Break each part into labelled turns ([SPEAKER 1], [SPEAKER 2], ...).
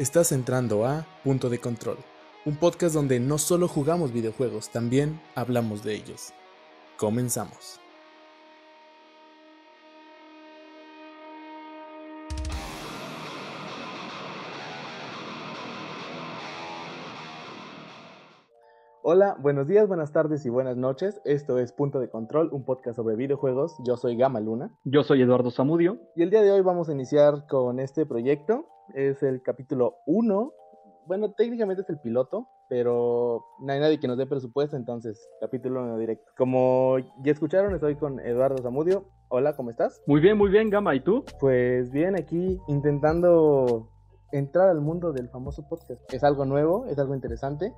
[SPEAKER 1] Estás entrando a Punto de Control, un podcast donde no solo jugamos videojuegos, también hablamos de ellos. Comenzamos. Hola, buenos días, buenas tardes y buenas noches. Esto es Punto de Control, un podcast sobre videojuegos. Yo soy Gama Luna.
[SPEAKER 2] Yo soy Eduardo Zamudio.
[SPEAKER 1] Y el día de hoy vamos a iniciar con este proyecto es el capítulo 1. Bueno, técnicamente es el piloto, pero no hay nadie que nos dé presupuesto, entonces capítulo 1 directo. Como ya escucharon, estoy con Eduardo Zamudio. Hola, ¿cómo estás?
[SPEAKER 2] Muy bien, muy bien, Gama. ¿Y tú?
[SPEAKER 1] Pues bien, aquí intentando entrar al mundo del famoso podcast. Es algo nuevo, es algo interesante.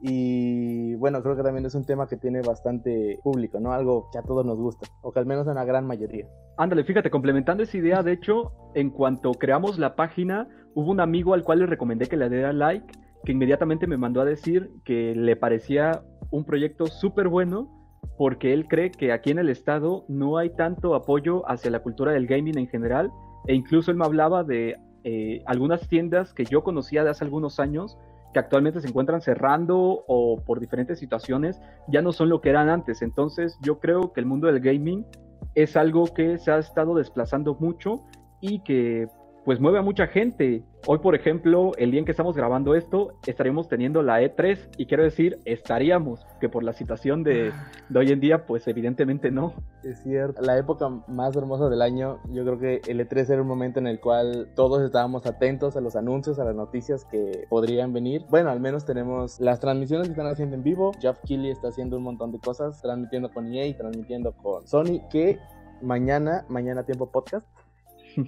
[SPEAKER 1] Y bueno, creo que también es un tema que tiene bastante público, ¿no? Algo que a todos nos gusta, o que al menos a una gran mayoría.
[SPEAKER 2] Ándale, fíjate, complementando esa idea, de hecho, en cuanto creamos la página, hubo un amigo al cual le recomendé que le diera like, que inmediatamente me mandó a decir que le parecía un proyecto súper bueno, porque él cree que aquí en el estado no hay tanto apoyo hacia la cultura del gaming en general, e incluso él me hablaba de eh, algunas tiendas que yo conocía de hace algunos años, que actualmente se encuentran cerrando o por diferentes situaciones ya no son lo que eran antes. Entonces yo creo que el mundo del gaming es algo que se ha estado desplazando mucho y que pues mueve a mucha gente. Hoy, por ejemplo, el día en que estamos grabando esto, estaremos teniendo la E3 y quiero decir, estaríamos, que por la situación de, de, hoy en día, pues evidentemente no.
[SPEAKER 1] Es cierto, la época más hermosa del año, yo creo que el E3 era un momento en el cual todos estábamos atentos a los anuncios, a las noticias que podrían venir. Bueno, al menos tenemos las transmisiones que están haciendo en vivo. Jeff Keighley está haciendo un montón de cosas, transmitiendo con EA, transmitiendo con Sony, que mañana, mañana tiempo podcast,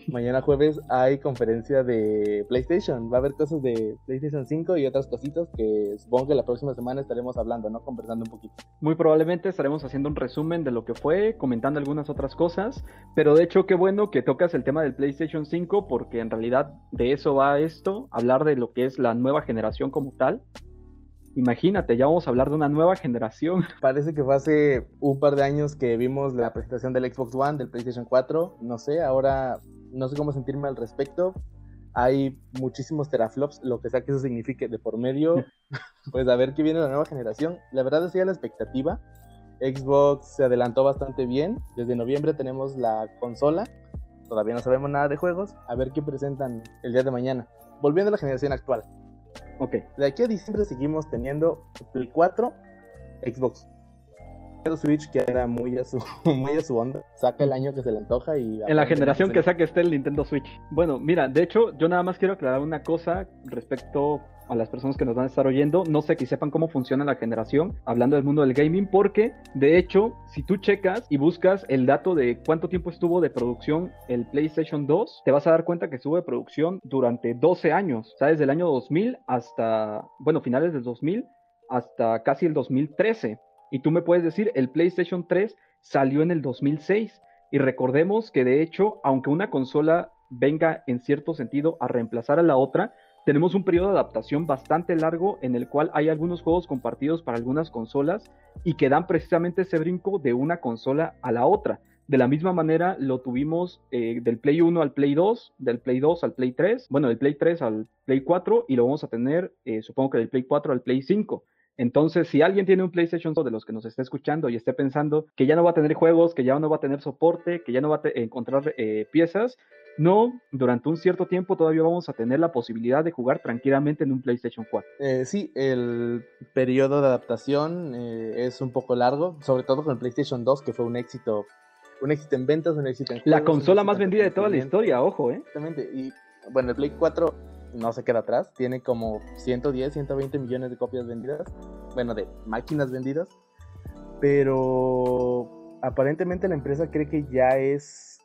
[SPEAKER 1] Mañana jueves hay conferencia de PlayStation. Va a haber cosas de PlayStation 5 y otras cositas que supongo que la próxima semana estaremos hablando, ¿no? Conversando un poquito.
[SPEAKER 2] Muy probablemente estaremos haciendo un resumen de lo que fue, comentando algunas otras cosas. Pero de hecho, qué bueno que tocas el tema del PlayStation 5 porque en realidad de eso va esto, hablar de lo que es la nueva generación como tal. Imagínate, ya vamos a hablar de una nueva generación.
[SPEAKER 1] Parece que fue hace un par de años que vimos la presentación del Xbox One, del PlayStation 4. No sé, ahora no sé cómo sentirme al respecto. Hay muchísimos teraflops, lo que sea que eso signifique de por medio. pues a ver qué viene la nueva generación. La verdad es que la expectativa. Xbox se adelantó bastante bien. Desde noviembre tenemos la consola. Todavía no sabemos nada de juegos. A ver qué presentan el día de mañana. Volviendo a la generación actual.
[SPEAKER 2] Ok.
[SPEAKER 1] De aquí a diciembre seguimos teniendo Play 4, Xbox. Switch queda muy a su muy a su onda. Saca el año que se le antoja y
[SPEAKER 2] en la generación que saque esté el Nintendo Switch. Bueno, mira, de hecho, yo nada más quiero aclarar una cosa respecto a las personas que nos van a estar oyendo. No sé que sepan cómo funciona la generación, hablando del mundo del gaming, porque de hecho, si tú checas y buscas el dato de cuánto tiempo estuvo de producción el PlayStation 2, te vas a dar cuenta que estuvo de producción durante 12 años, o sea, desde el año 2000 hasta, bueno, finales del 2000 hasta casi el 2013. Y tú me puedes decir, el PlayStation 3 salió en el 2006. Y recordemos que de hecho, aunque una consola venga en cierto sentido a reemplazar a la otra, tenemos un periodo de adaptación bastante largo en el cual hay algunos juegos compartidos para algunas consolas y que dan precisamente ese brinco de una consola a la otra. De la misma manera lo tuvimos eh, del Play 1 al Play 2, del Play 2 al Play 3, bueno, del Play 3 al Play 4 y lo vamos a tener, eh, supongo que del Play 4 al Play 5. Entonces, si alguien tiene un PlayStation 2 de los que nos está escuchando y esté pensando que ya no va a tener juegos, que ya no va a tener soporte, que ya no va a encontrar eh, piezas, no, durante un cierto tiempo todavía vamos a tener la posibilidad de jugar tranquilamente en un PlayStation 4.
[SPEAKER 1] Eh, sí, el periodo de adaptación eh, es un poco largo, sobre todo con el PlayStation 2, que fue un éxito, un éxito en ventas, un éxito en
[SPEAKER 2] juegos, La consola más vendida de toda la historia, ojo, ¿eh?
[SPEAKER 1] Exactamente, y bueno, el Play 4 no se queda atrás, tiene como 110, 120 millones de copias vendidas, bueno, de máquinas vendidas, pero aparentemente la empresa cree que ya es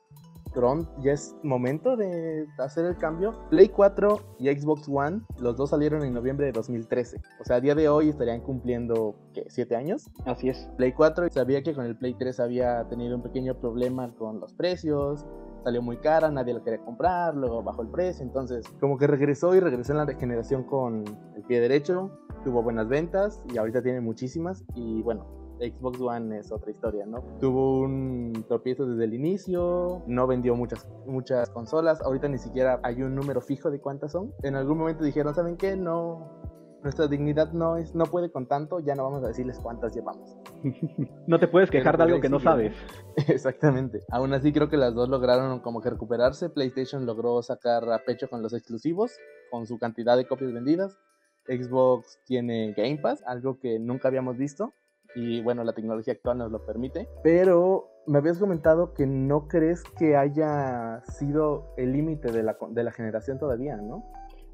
[SPEAKER 1] pronto, ya es momento de hacer el cambio. Play 4 y Xbox One, los dos salieron en noviembre de 2013, o sea, a día de hoy estarían cumpliendo, ¿qué? ¿7 años?
[SPEAKER 2] Así es.
[SPEAKER 1] Play 4 sabía que con el Play 3 había tenido un pequeño problema con los precios, salió muy cara, nadie lo quería comprar, luego bajó el precio, entonces como que regresó y regresó en la regeneración con el pie derecho, tuvo buenas ventas y ahorita tiene muchísimas y bueno, Xbox One es otra historia, ¿no? Tuvo un tropiezo desde el inicio, no vendió muchas, muchas consolas, ahorita ni siquiera hay un número fijo de cuántas son. En algún momento dijeron, ¿saben qué? No, nuestra dignidad no es no puede con tanto, ya no vamos a decirles cuántas llevamos.
[SPEAKER 2] no te puedes quejar de algo que no sabes.
[SPEAKER 1] Exactamente. Aún así creo que las dos lograron como que recuperarse. PlayStation logró sacar a pecho con los exclusivos, con su cantidad de copias vendidas. Xbox tiene Game Pass, algo que nunca habíamos visto. Y bueno, la tecnología actual nos lo permite. Pero me habías comentado que no crees que haya sido el límite de la, de la generación todavía, ¿no?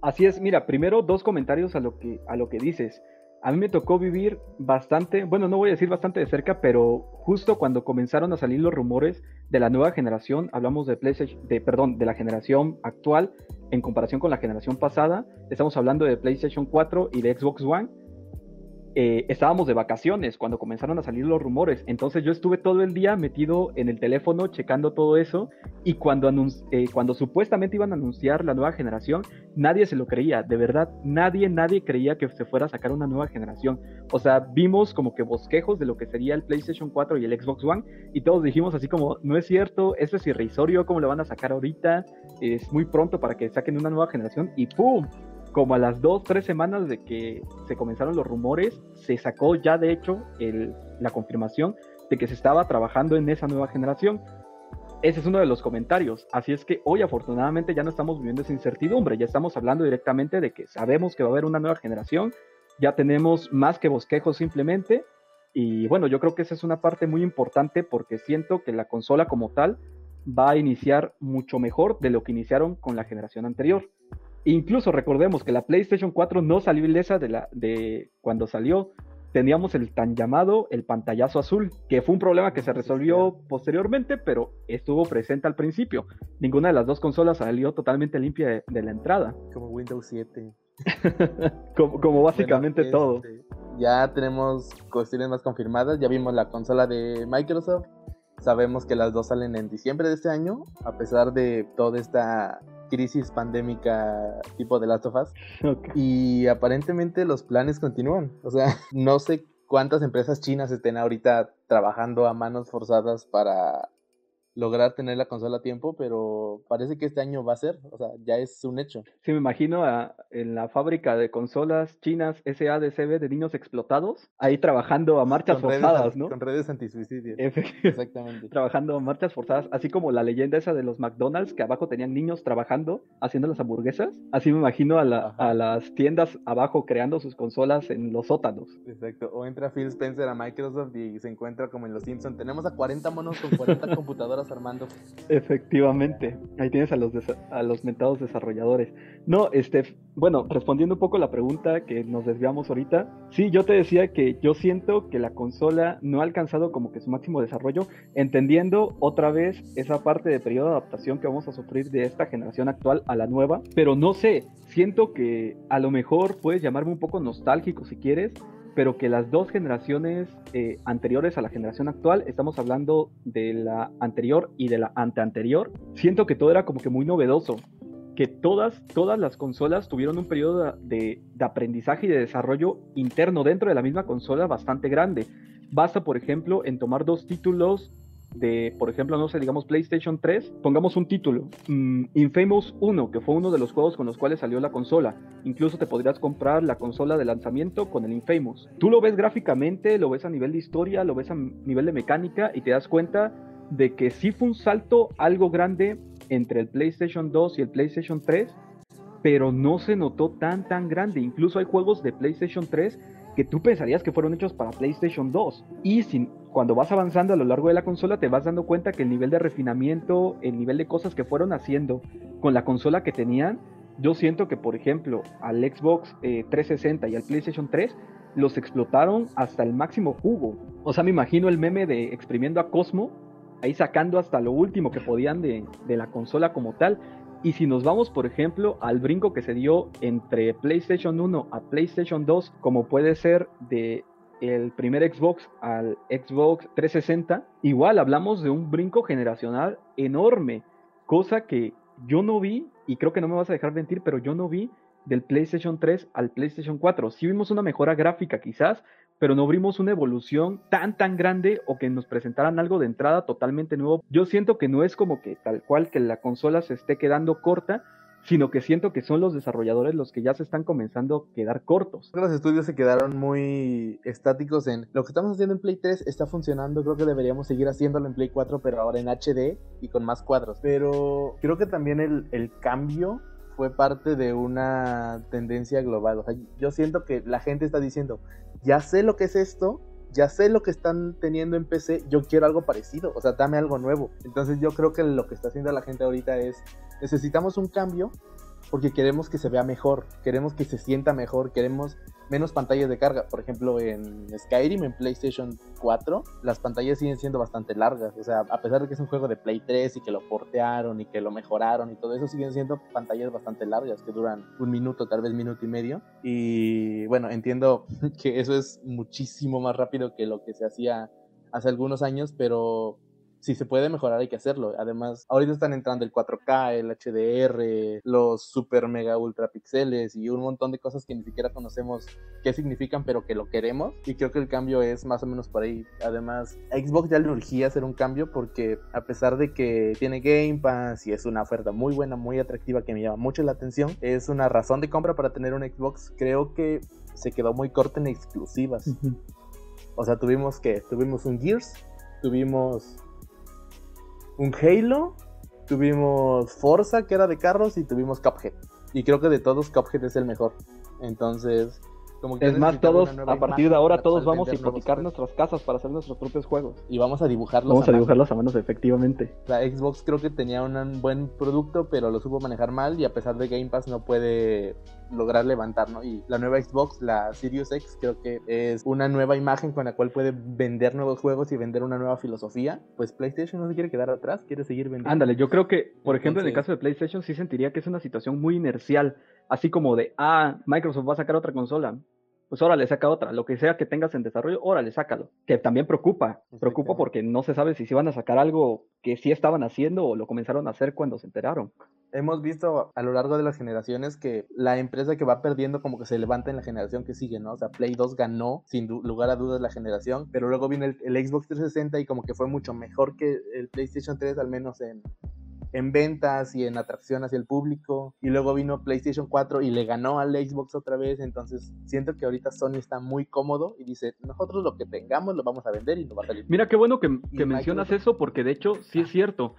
[SPEAKER 2] Así es, mira, primero dos comentarios a lo que, a lo que dices. A mí me tocó vivir bastante, bueno, no voy a decir bastante de cerca, pero justo cuando comenzaron a salir los rumores de la nueva generación, hablamos de PlayStation, de, perdón, de la generación actual en comparación con la generación pasada, estamos hablando de PlayStation 4 y de Xbox One, eh, estábamos de vacaciones cuando comenzaron a salir los rumores. Entonces yo estuve todo el día metido en el teléfono checando todo eso y cuando, eh, cuando supuestamente iban a anunciar la nueva generación, nadie se lo creía. De verdad, nadie, nadie creía que se fuera a sacar una nueva generación. O sea, vimos como que bosquejos de lo que sería el PlayStation 4 y el Xbox One y todos dijimos así como, no es cierto, eso es irrisorio, ¿cómo lo van a sacar ahorita? Es muy pronto para que saquen una nueva generación y ¡pum! Como a las dos, tres semanas de que se comenzaron los rumores, se sacó ya de hecho la confirmación de que se estaba trabajando en esa nueva generación. Ese es uno de los comentarios. Así es que hoy afortunadamente ya no estamos viviendo esa incertidumbre, ya estamos hablando directamente de que sabemos que va a haber una nueva generación, ya tenemos más que bosquejos simplemente. Y bueno, yo creo que esa es una parte muy importante porque siento que la consola como tal va a iniciar mucho mejor de lo que iniciaron con la generación anterior. Incluso recordemos que la PlayStation 4 no salió ilesa de, la, de cuando salió. Teníamos el tan llamado el pantallazo azul, que fue un problema que se resolvió posteriormente, pero estuvo presente al principio. Ninguna de las dos consolas salió totalmente limpia de, la entrada.
[SPEAKER 1] Como Windows 7.
[SPEAKER 2] como, básicamente todo. Este,
[SPEAKER 1] ya tenemos cuestiones más confirmadas. Ya vimos la consola de Microsoft. Sabemos que las dos salen en diciembre de este año, a pesar de toda esta crisis pandémica tipo de Last of Us. Y aparentemente los planes continúan. O sea, no sé cuántas empresas chinas estén ahorita trabajando a manos forzadas para lograr tener la consola a tiempo, pero parece que este año va a ser, o sea, ya es un hecho.
[SPEAKER 2] Sí, me imagino en la fábrica de consolas chinas SADCB de niños explotados, ahí trabajando a marchas forzadas, ¿no?
[SPEAKER 1] Con redes antisuicidio. Exactamente.
[SPEAKER 2] trabajando a marchas forzadas, así como la leyenda esa de los McDonald's, que abajo tenían niños trabajando, haciendo las hamburguesas, así me imagino a, a las tiendas abajo creando sus consolas en los sótanos.
[SPEAKER 1] Exacto, o entra Phil Spencer a Microsoft y se encuentra como en Los Simpsons, tenemos a 40 monos con 40 computadoras Armando.
[SPEAKER 2] Efectivamente, ahí tienes a los, a los mentados desarrolladores. No, este, bueno, respondiendo un poco la pregunta que nos desviamos ahorita, sí, yo te decía que yo siento que la consola no ha alcanzado como que su máximo desarrollo, entendiendo otra vez esa parte de periodo de adaptación que vamos a sufrir de esta generación actual a la nueva, pero no sé, siento que a lo mejor puedes llamarme un poco nostálgico si quieres, pero que las dos generaciones eh, anteriores a la generación actual, estamos hablando de la anterior y de la anteanterior, siento que todo era como que muy novedoso, que todas, todas las consolas tuvieron un periodo de, de aprendizaje y de desarrollo interno dentro de la misma consola bastante grande. Basta, por ejemplo, en tomar dos títulos de, por ejemplo, no sé, digamos PlayStation 3, pongamos un título, mm, Infamous 1, que fue uno de los juegos con los cuales salió la consola. Incluso te podrías comprar la consola de lanzamiento con el Infamous. Tú lo ves gráficamente, lo ves a nivel de historia, lo ves a nivel de mecánica y te das cuenta de que sí fue un salto algo grande entre el PlayStation 2 y el PlayStation 3, pero no se notó tan tan grande. Incluso hay juegos de PlayStation 3 que tú pensarías que fueron hechos para PlayStation 2. Y sin, cuando vas avanzando a lo largo de la consola te vas dando cuenta que el nivel de refinamiento, el nivel de cosas que fueron haciendo con la consola que tenían, yo siento que por ejemplo al Xbox 360 eh, y al PlayStation 3 los explotaron hasta el máximo jugo. O sea, me imagino el meme de exprimiendo a Cosmo, ahí sacando hasta lo último que podían de, de la consola como tal. Y si nos vamos, por ejemplo, al brinco que se dio entre PlayStation 1 a PlayStation 2, como puede ser de el primer Xbox al Xbox 360, igual hablamos de un brinco generacional enorme, cosa que yo no vi, y creo que no me vas a dejar mentir, pero yo no vi del PlayStation 3 al PlayStation 4. Sí vimos una mejora gráfica quizás, pero no vimos una evolución tan tan grande o que nos presentaran algo de entrada totalmente nuevo. Yo siento que no es como que tal cual que la consola se esté quedando corta, sino que siento que son los desarrolladores los que ya se están comenzando a quedar cortos.
[SPEAKER 1] Los estudios se quedaron muy estáticos en lo que estamos haciendo en Play 3 está funcionando, creo que deberíamos seguir haciéndolo en Play 4, pero ahora en HD y con más cuadros. Pero creo que también el, el cambio fue parte de una tendencia global. O sea, yo siento que la gente está diciendo, ya sé lo que es esto, ya sé lo que están teniendo en PC, yo quiero algo parecido, o sea, dame algo nuevo. Entonces yo creo que lo que está haciendo la gente ahorita es, necesitamos un cambio porque queremos que se vea mejor, queremos que se sienta mejor, queremos menos pantallas de carga. Por ejemplo, en Skyrim, en PlayStation 4, las pantallas siguen siendo bastante largas. O sea, a pesar de que es un juego de Play 3 y que lo portearon y que lo mejoraron y todo eso, siguen siendo pantallas bastante largas que duran un minuto, tal vez minuto y medio. Y bueno, entiendo que eso es muchísimo más rápido que lo que se hacía hace algunos años, pero si se puede mejorar hay que hacerlo. Además, ahorita están entrando el 4K, el HDR, los super mega ultra pixeles y un montón de cosas que ni siquiera conocemos qué significan, pero que lo queremos. Y creo que el cambio es más o menos por ahí. Además, a Xbox ya le urgía hacer un cambio porque a pesar de que tiene Game Pass y es una oferta muy buena, muy atractiva que me llama mucho la atención, es una razón de compra para tener un Xbox. Creo que se quedó muy corto en exclusivas. O sea, tuvimos que tuvimos un Gears, tuvimos un Halo, tuvimos Forza, que era de carros, y tuvimos Cuphead. Y creo que de todos Cuphead es el mejor. Entonces,
[SPEAKER 2] es más, todos, a partir de ahora, todos vamos a hipotecar nuestras casas para hacer nuestros propios juegos.
[SPEAKER 1] Y vamos a dibujarlos.
[SPEAKER 2] Vamos a, dibujarlos a manos, efectivamente.
[SPEAKER 1] La Xbox creo que tenía un buen producto, pero lo supo manejar mal y a pesar de Game Pass no puede lograr levantar, ¿no? Y la nueva Xbox, la Series X, creo que es una nueva imagen con la cual puede vender nuevos juegos y vender una nueva filosofía. Pues PlayStation no se quiere quedar atrás, quiere seguir vendiendo.
[SPEAKER 2] Ándale, yo creo que, por ejemplo, en el caso de PlayStation sí sentiría que es una situación muy inercial, así como de, ah, Microsoft va a sacar otra consola pues órale, saca otra. Lo que sea que tengas en desarrollo, órale, sácalo. Que también preocupa. Preocupa porque no se sabe si se iban a sacar algo que sí estaban haciendo o lo comenzaron a hacer cuando se enteraron.
[SPEAKER 1] Hemos visto a lo largo de las generaciones que la empresa que va perdiendo como que se levanta en la generación que sigue, ¿no? O sea, Play 2 ganó sin lugar a dudas la generación, pero luego viene el, el Xbox 360 y como que fue mucho mejor que el PlayStation 3, al menos en, en ventas y en atracción hacia el público. Y luego vino PlayStation 4 y le ganó al Xbox otra vez. Entonces siento que ahorita Sony está muy cómodo y dice, nosotros lo que tengamos lo vamos a vender y no va a salir.
[SPEAKER 2] Mira qué bueno que, mencionas eso porque de hecho sí es cierto.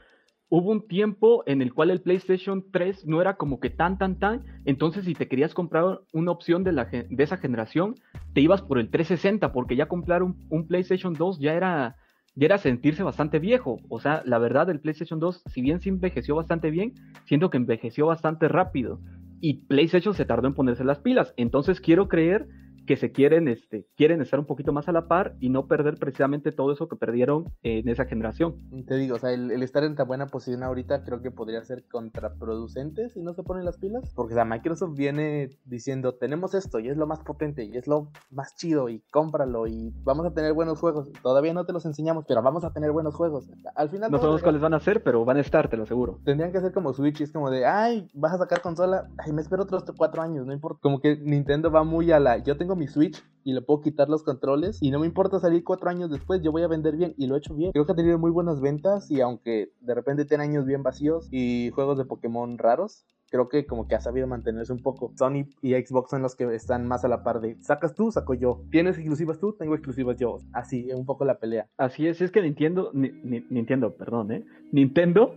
[SPEAKER 2] Hubo un tiempo en el cual el PlayStation 3 no era como que tan, tan, tan. Entonces, si te querías comprar una opción de, la, de esa generación, te ibas por el 360, porque ya comprar un, un PlayStation 2 ya era, y era sentirse bastante viejo. O sea, la verdad, el PlayStation 2, si bien se envejeció bastante bien, siento que envejeció bastante rápido. Y PlayStation se tardó en ponerse las pilas. Entonces quiero creer que se quieren, este, quieren estar un poquito más a la par y no perder precisamente todo eso que perdieron en esa generación.
[SPEAKER 1] Te digo, o sea, el, estar en tan buena posición ahorita creo que podría ser contraproducente si no se ponen las pilas. Porque o Microsoft viene diciendo, tenemos esto y es lo más potente y es lo más chido y cómpralo y vamos a tener buenos juegos. Todavía no te los enseñamos, pero vamos a tener buenos juegos. Al final...
[SPEAKER 2] No sabemos cuáles van a ser, pero van a estar, te lo aseguro.
[SPEAKER 1] Tendrían que ser como Switch, es como de, ay, vas a sacar consola, ay, me espero otros cuatro años, no importa. Como que Nintendo va muy a la, yo tengo mi Switch y le puedo quitar los controles y no me importa salir cuatro años después, yo voy a vender bien y lo he hecho bien. Creo que ha tenido muy buenas ventas y aunque de repente tiene años bien vacíos y juegos de Pokémon raros, creo que como que ha sabido mantenerse un poco. Sony y Xbox son los que están más a la par de sacas tú, saco yo. Tienes exclusivas tú, tengo exclusivas yo. Así, un poco la pelea.
[SPEAKER 2] Así es, es que Nintendo, Nintendo, perdón, ¿eh? Nintendo,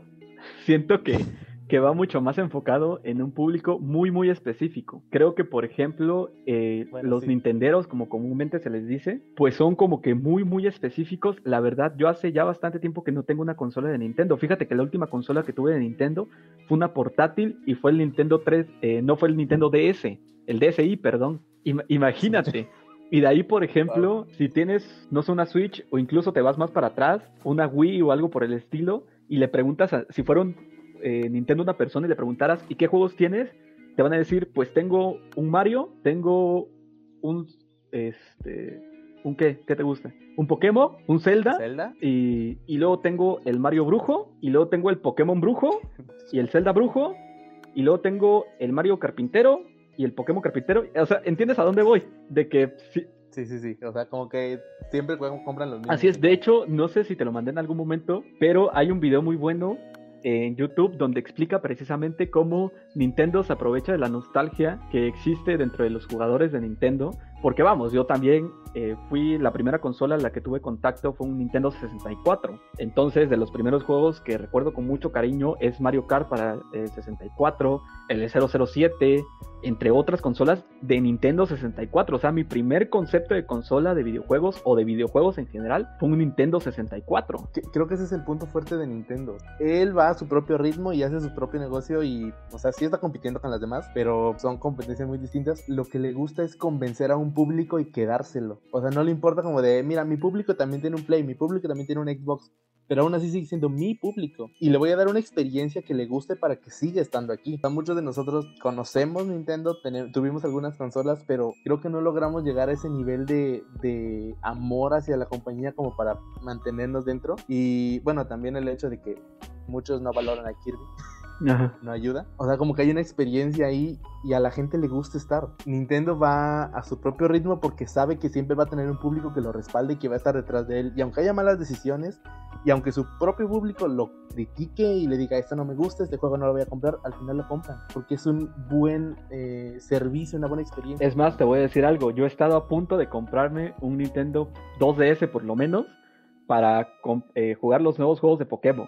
[SPEAKER 2] siento que que va mucho más enfocado en un público muy, muy específico. Creo que, por ejemplo, eh, los nintenderos, como comúnmente se les dice, pues son como que muy, muy específicos. La verdad, yo hace ya bastante tiempo que no tengo una consola de Nintendo. Fíjate que la última consola que tuve de Nintendo fue una portátil y fue el Nintendo 3, eh, no fue el Nintendo DS, el DSi, perdón. imagínate. Y de ahí, por ejemplo, si tienes, no sé, una Switch o incluso te vas más para atrás, una Wii o algo por el estilo, y le preguntas si fueron eh, Nintendo una persona y le preguntaras, ¿y qué juegos tienes? Te van a decir, pues tengo un Mario, tengo un, este, ¿un qué? ¿Qué te gusta? Un Pokémon, un Zelda,
[SPEAKER 1] ¿Zelda?
[SPEAKER 2] Y, y luego tengo el Mario Brujo, y luego tengo el Pokémon Brujo, y el Zelda Brujo, y luego tengo el Mario Carpintero, y el Pokémon Carpintero. O sea, ¿entiendes a dónde voy? De que
[SPEAKER 1] Sí, sí, sí. O sea, como que siempre compran los mismos.
[SPEAKER 2] Así es. De hecho, no sé si te lo mandé en algún momento, pero hay un video muy bueno en YouTube donde explica precisamente cómo Nintendo se aprovecha de la nostalgia que existe dentro de los jugadores de Nintendo. Porque vamos, yo también eh, fui la primera consola en la que tuve contacto fue un Nintendo 64. Entonces, de los primeros juegos que recuerdo con mucho cariño es Mario Kart para el 64, el 007, entre otras consolas de Nintendo 64. O sea, mi primer concepto de consola de videojuegos o de videojuegos en general fue un Nintendo 64.
[SPEAKER 1] Creo que ese es el punto fuerte de Nintendo. Él va a su propio ritmo y hace su propio negocio y, o sea, sí está compitiendo con las demás, pero son competencias muy distintas. Lo que le gusta es convencer a un público y quedárselo. O sea, no le importa como de, mira, mi público también tiene un Play, mi público también tiene un Xbox pero aún así sigue siendo mi público y le voy a dar una experiencia que le guste para que siga estando aquí. muchos de nosotros conocemos Nintendo, tuvimos algunas consolas, pero creo que no logramos llegar a ese nivel de, de amor hacia la compañía como para mantenernos dentro. Y bueno, también el hecho de que muchos no valoran a Kirby. no ayuda. O sea, como que hay una experiencia ahí y a la gente le gusta estar. Nintendo va a su propio ritmo porque sabe que siempre va a tener un público que lo respalde y que va a estar detrás de él. Y aunque haya malas decisiones y aunque su propio público lo critique y le diga esto no me gusta, este juego no lo voy a comprar, al final lo compran porque es un buen eh, servicio, una buena experiencia.
[SPEAKER 2] Es más, te voy a decir algo. Yo he estado a punto de comprarme un Nintendo 2DS por lo menos para eh, jugar los nuevos juegos de Pokémon.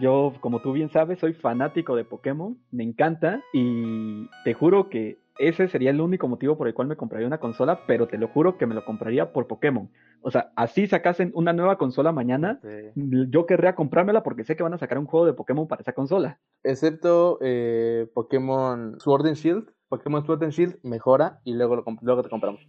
[SPEAKER 2] Yo, como tú bien sabes, soy fanático de Pokémon, me encanta y te juro que ese sería el único motivo por el cual me compraría una consola, pero te lo juro que me lo compraría por Pokémon. O sea, así sacasen una nueva consola mañana, yo querría comprármela porque sé que van a sacar un juego de Pokémon para esa consola.
[SPEAKER 1] Excepto eh, Pokémon Sword and Shield. Pokémon Sword and Shield mejora y luego, lo luego te compramos.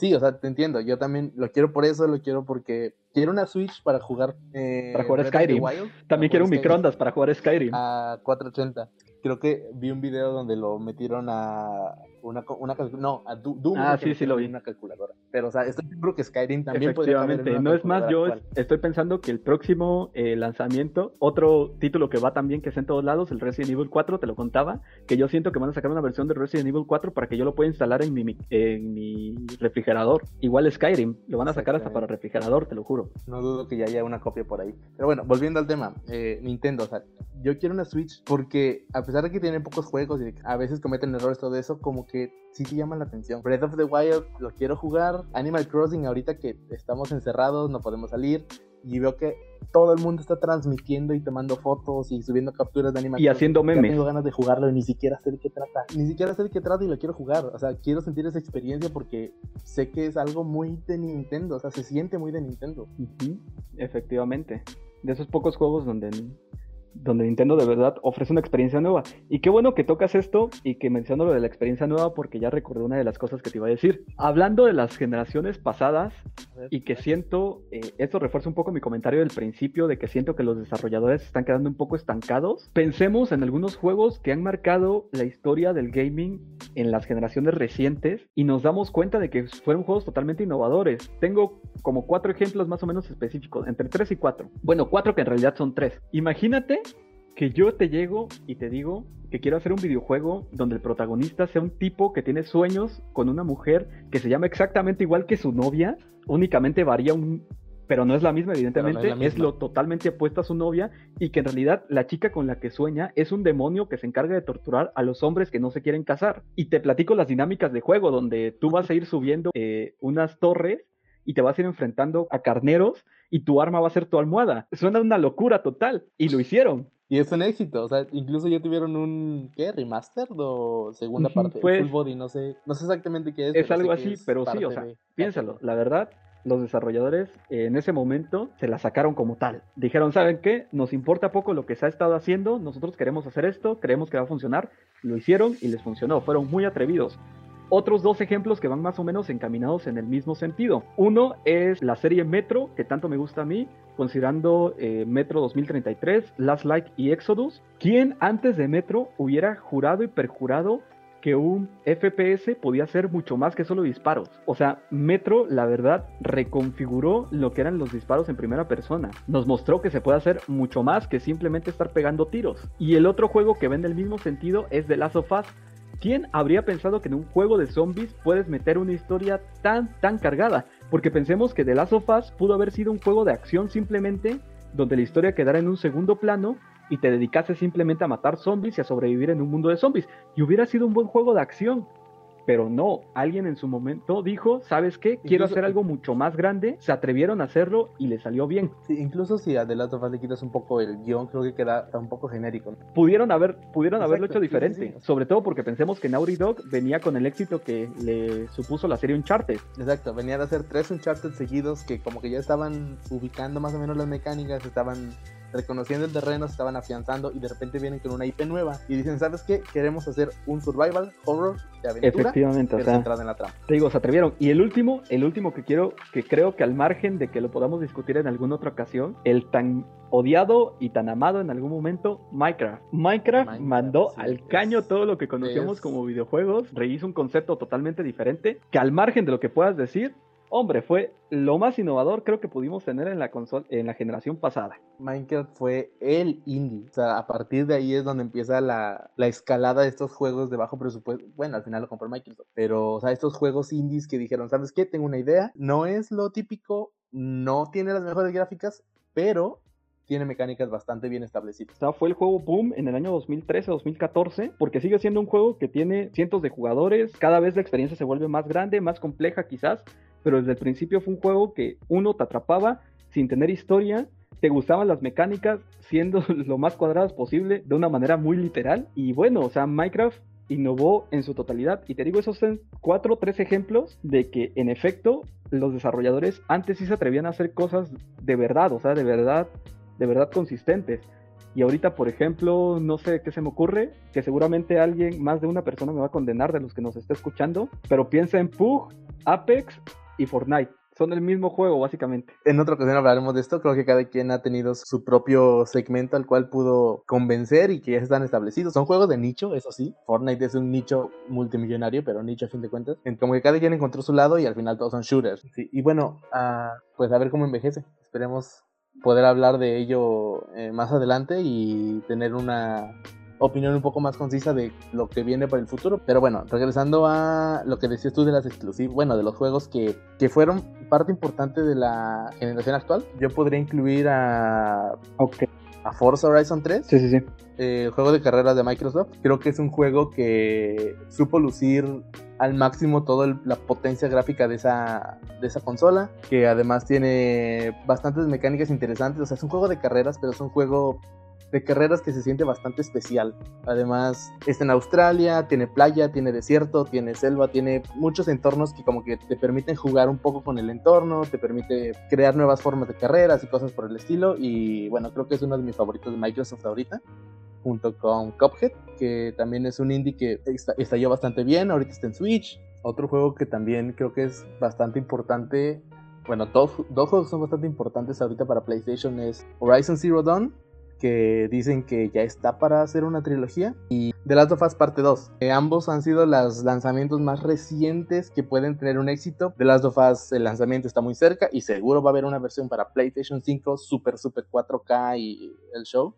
[SPEAKER 1] Sí, o sea, te entiendo. Yo también lo quiero por eso, lo quiero porque quiero una Switch para jugar.
[SPEAKER 2] Eh, para jugar Skyrim. también quiero un microondas para jugar Skyrim.
[SPEAKER 1] A 480. Creo que vi un video donde lo metieron a una, una no, a Doom.
[SPEAKER 2] Ah, sí, sí lo vi.
[SPEAKER 1] Una calculadora. Pero, o sea, estoy seguro que Skyrim también
[SPEAKER 2] Efectivamente, no es más, yo estoy pensando que el próximo eh, lanzamiento, otro título que va también, que es en todos lados, el Resident Evil 4, te lo contaba, que yo siento que van a sacar una versión de Resident Evil 4 para que yo lo pueda instalar en mi, en mi refrigerador. Igual Skyrim, lo van a sacar hasta para refrigerador, te lo juro.
[SPEAKER 1] No dudo que ya haya una copia por ahí. Pero bueno, volviendo al tema, eh, Nintendo, o sea, yo quiero una Switch porque a pesar de que tienen pocos juegos y a veces cometen errores todo eso, como que sí te llama la atención. Breath of the Wild lo quiero jugar. Animal Crossing ahorita que estamos encerrados, no podemos salir. Y veo que todo el mundo está transmitiendo y tomando fotos y subiendo capturas de Animal
[SPEAKER 2] Y haciendo memes.
[SPEAKER 1] tengo ganas de jugarlo y ni siquiera sé de qué trata. Ni siquiera sé de qué trata y lo quiero jugar. O sea, quiero sentir esa experiencia porque sé que es algo muy de Nintendo. O sea, se siente muy de Nintendo.
[SPEAKER 2] Efectivamente. De esos pocos juegos donde donde Nintendo de verdad ofrece una experiencia nueva. Y qué bueno que tocas esto y que menciono lo de la experiencia nueva porque ya recordé una de las cosas que te iba a decir. Hablando de las generaciones pasadas y que siento, eh, esto refuerza un poco mi comentario del principio de que siento que los desarrolladores están quedando un poco estancados. Pensemos en algunos juegos que han marcado la historia del gaming en las generaciones recientes y nos damos cuenta de que fueron juegos totalmente innovadores. Tengo como cuatro ejemplos más o menos específicos, entre tres y cuatro. Bueno, cuatro que en realidad son tres. Imagínate que yo te llego y te digo que quiero hacer un videojuego donde el protagonista sea un tipo que tiene sueños con una mujer que se llama exactamente igual que su novia, únicamente varía un... Pero no es la misma, evidentemente, es, lo totalmente opuesto a su novia y que en realidad la chica con la que sueña es un demonio que se encarga de torturar a los hombres que no se quieren casar. Y te platico las dinámicas de juego donde tú vas a ir subiendo eh, unas torres y te vas a ir enfrentando a carneros y tu arma va a ser tu almohada. Suena una locura total y lo hicieron.
[SPEAKER 1] Y es un éxito, o sea, incluso ya tuvieron un, ¿qué? ¿Remaster o segunda parte? Pues, Full Body, no sé, no sé exactamente qué es.
[SPEAKER 2] Es algo así, pero sí, o sea, piénsalo, la verdad, los desarrolladores en ese momento se la sacaron como tal. Dijeron, ¿saben qué? Nos importa poco lo que se ha estado haciendo, nosotros queremos hacer esto, creemos que va a funcionar, lo hicieron y les funcionó, fueron muy atrevidos. Otros dos ejemplos que van más o menos encaminados en el mismo sentido. Uno es la serie Metro, que tanto me gusta a mí, considerando eh, Metro 2033, Last Light y Exodus. ¿Quién antes de Metro hubiera jurado y perjurado que un FPS podía ser mucho más que solo disparos. O sea, Metro, la verdad, reconfiguró lo que eran los disparos en primera persona. Nos mostró que se puede hacer mucho más que simplemente estar pegando tiros. Y el otro juego que ve en el mismo sentido es The Last of Us, ¿quién habría pensado que en un juego de zombies puedes meter una historia tan, tan cargada? Porque pensemos que The Last of Us pudo haber sido un juego de acción simplemente, donde la historia quedara en un segundo plano y te dedicase simplemente a matar zombies y a sobrevivir en un mundo de zombies. Y hubiera sido un buen juego de acción pero no, alguien en su momento dijo, ¿sabes qué? Quiero hacer algo mucho más grande, se atrevieron a hacerlo y le salió bien.
[SPEAKER 1] Sí, incluso si a The Last of Us le quitas un poco el guion, creo que queda un poco genérico.
[SPEAKER 2] Pudieron, haber, pudieron haberlo hecho diferente, sobre todo porque pensemos que Naughty Dog venía con el éxito que le supuso la serie Uncharted.
[SPEAKER 1] Exacto, venía de hacer tres Uncharted seguidos que como que ya estaban ubicando más o menos las mecánicas, estaban reconociendo el terreno, se estaban afianzando y de repente vienen con una IP nueva y dicen, ¿sabes qué? Queremos hacer un survival horror de aventura.
[SPEAKER 2] Efectivamente, o sea, en la trama. Te digo, se atrevieron. Y el último, el último que quiero, que creo que al margen de que lo podamos discutir en alguna otra ocasión, el tan odiado y tan amado en algún momento, Minecraft. Minecraft, mandó al caño todo lo que conocemos como videojuegos, rehizo un concepto totalmente diferente, que al margen de lo que puedas decir, hombre, fue lo más innovador creo que pudimos tener en la consola, en la generación pasada.
[SPEAKER 1] Minecraft fue el indie. O sea, a partir de ahí es donde empieza la, escalada de estos juegos de bajo presupuesto. Bueno, al final lo compró Microsoft. Pero, o sea, estos juegos indies que dijeron, ¿sabes qué? Tengo una idea. No es lo típico, no tiene las mejores gráficas, pero tiene mecánicas bastante bien establecidas.
[SPEAKER 2] O sea, fue el juego boom en el año 2013-2014, porque sigue siendo un juego que tiene cientos de jugadores, cada vez la experiencia se vuelve más grande, más compleja quizás, pero desde el principio fue un juego que uno te atrapaba sin tener historia, te gustaban las mecánicas siendo lo más cuadradas posible de una manera muy literal y bueno, o sea, Minecraft innovó en su totalidad y te digo esos cuatro o tres ejemplos de que en efecto los desarrolladores antes sí se atrevían a hacer cosas de verdad, o sea, de verdad, de verdad consistentes. Y ahorita, por ejemplo, no sé qué se me ocurre, que seguramente alguien, más de una persona me va a condenar de los que nos está escuchando, pero piensa en Pug, Apex y Fortnite. Son el mismo juego, básicamente.
[SPEAKER 1] En otra ocasión hablaremos de esto. Creo que cada quien ha tenido su propio segmento al cual pudo convencer y que ya están establecidos. Son juegos de nicho, eso sí. Fortnite es un nicho multimillonario, pero nicho a fin de cuentas. Como que cada quien encontró su lado y al final todos son shooters. Y bueno, uh, pues a ver cómo envejece. Esperemos poder hablar de ello eh, más adelante y tener una opinión un poco más concisa de lo que viene para el futuro. Pero bueno, regresando a lo que decías tú de las exclusivas, bueno, de los juegos que, que fueron parte importante de la generación actual, yo podría incluir a...
[SPEAKER 2] Okay.
[SPEAKER 1] A Forza Horizon 3.
[SPEAKER 2] Sí, sí, sí.
[SPEAKER 1] el juego de carreras de Microsoft. Creo que es un juego que supo lucir al máximo toda la potencia gráfica de esa, de esa consola, que además tiene bastantes mecánicas interesantes, o sea, es un juego de carreras, pero es un juego de carreras que se siente bastante especial. Además, está en Australia, tiene playa, tiene desierto, tiene selva, tiene muchos entornos que como que te permiten jugar un poco con el entorno, te permite crear nuevas formas de carreras y cosas por el estilo. Y bueno, creo que es uno de mis favoritos de Microsoft ahorita junto con Cuphead, que también es un indie que estalló bastante bien, ahorita está en Switch. Otro juego que también creo que es bastante importante, bueno, dos, dos juegos son bastante importantes ahorita para PlayStation es Horizon Zero Dawn que dicen que ya está para hacer una trilogía y The Last of Us parte 2. Eh, ambos han sido los lanzamientos más recientes que pueden tener un éxito. The Last of Us el lanzamiento está muy cerca y seguro va a haber una versión para PlayStation 5 super super 4K y el show.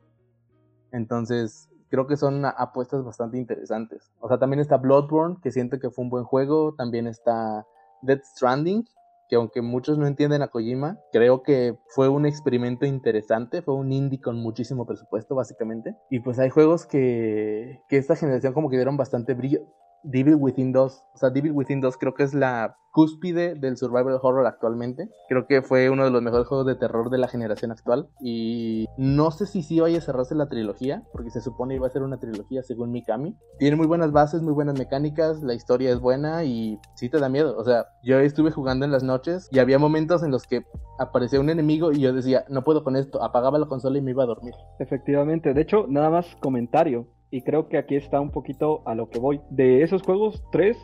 [SPEAKER 1] Entonces, creo que son apuestas bastante interesantes. O sea, también está Bloodborne, que siento que fue un buen juego, también está Dead Stranding, que aunque muchos no entienden a Kojima, creo que fue un experimento interesante, fue un indie con muchísimo presupuesto básicamente. Y pues hay juegos que, que esta generación como que dieron bastante brillo. Devil Within 2, o sea, Devil Within 2 creo que es la cúspide del survival horror actualmente. Creo que fue uno de los mejores juegos de terror de la generación actual. Y no sé si sí vaya a cerrarse la trilogía, porque se supone iba a ser una trilogía según Mikami. Tiene muy buenas bases, muy buenas mecánicas, la historia es buena y sí te da miedo. O sea, yo estuve jugando en las noches y había momentos en los que aparecía un enemigo y yo decía, no puedo con esto, apagaba la consola y me iba a dormir.
[SPEAKER 2] Efectivamente, de hecho, nada más comentario. Y creo que aquí está un poquito a lo que voy. De esos juegos, tres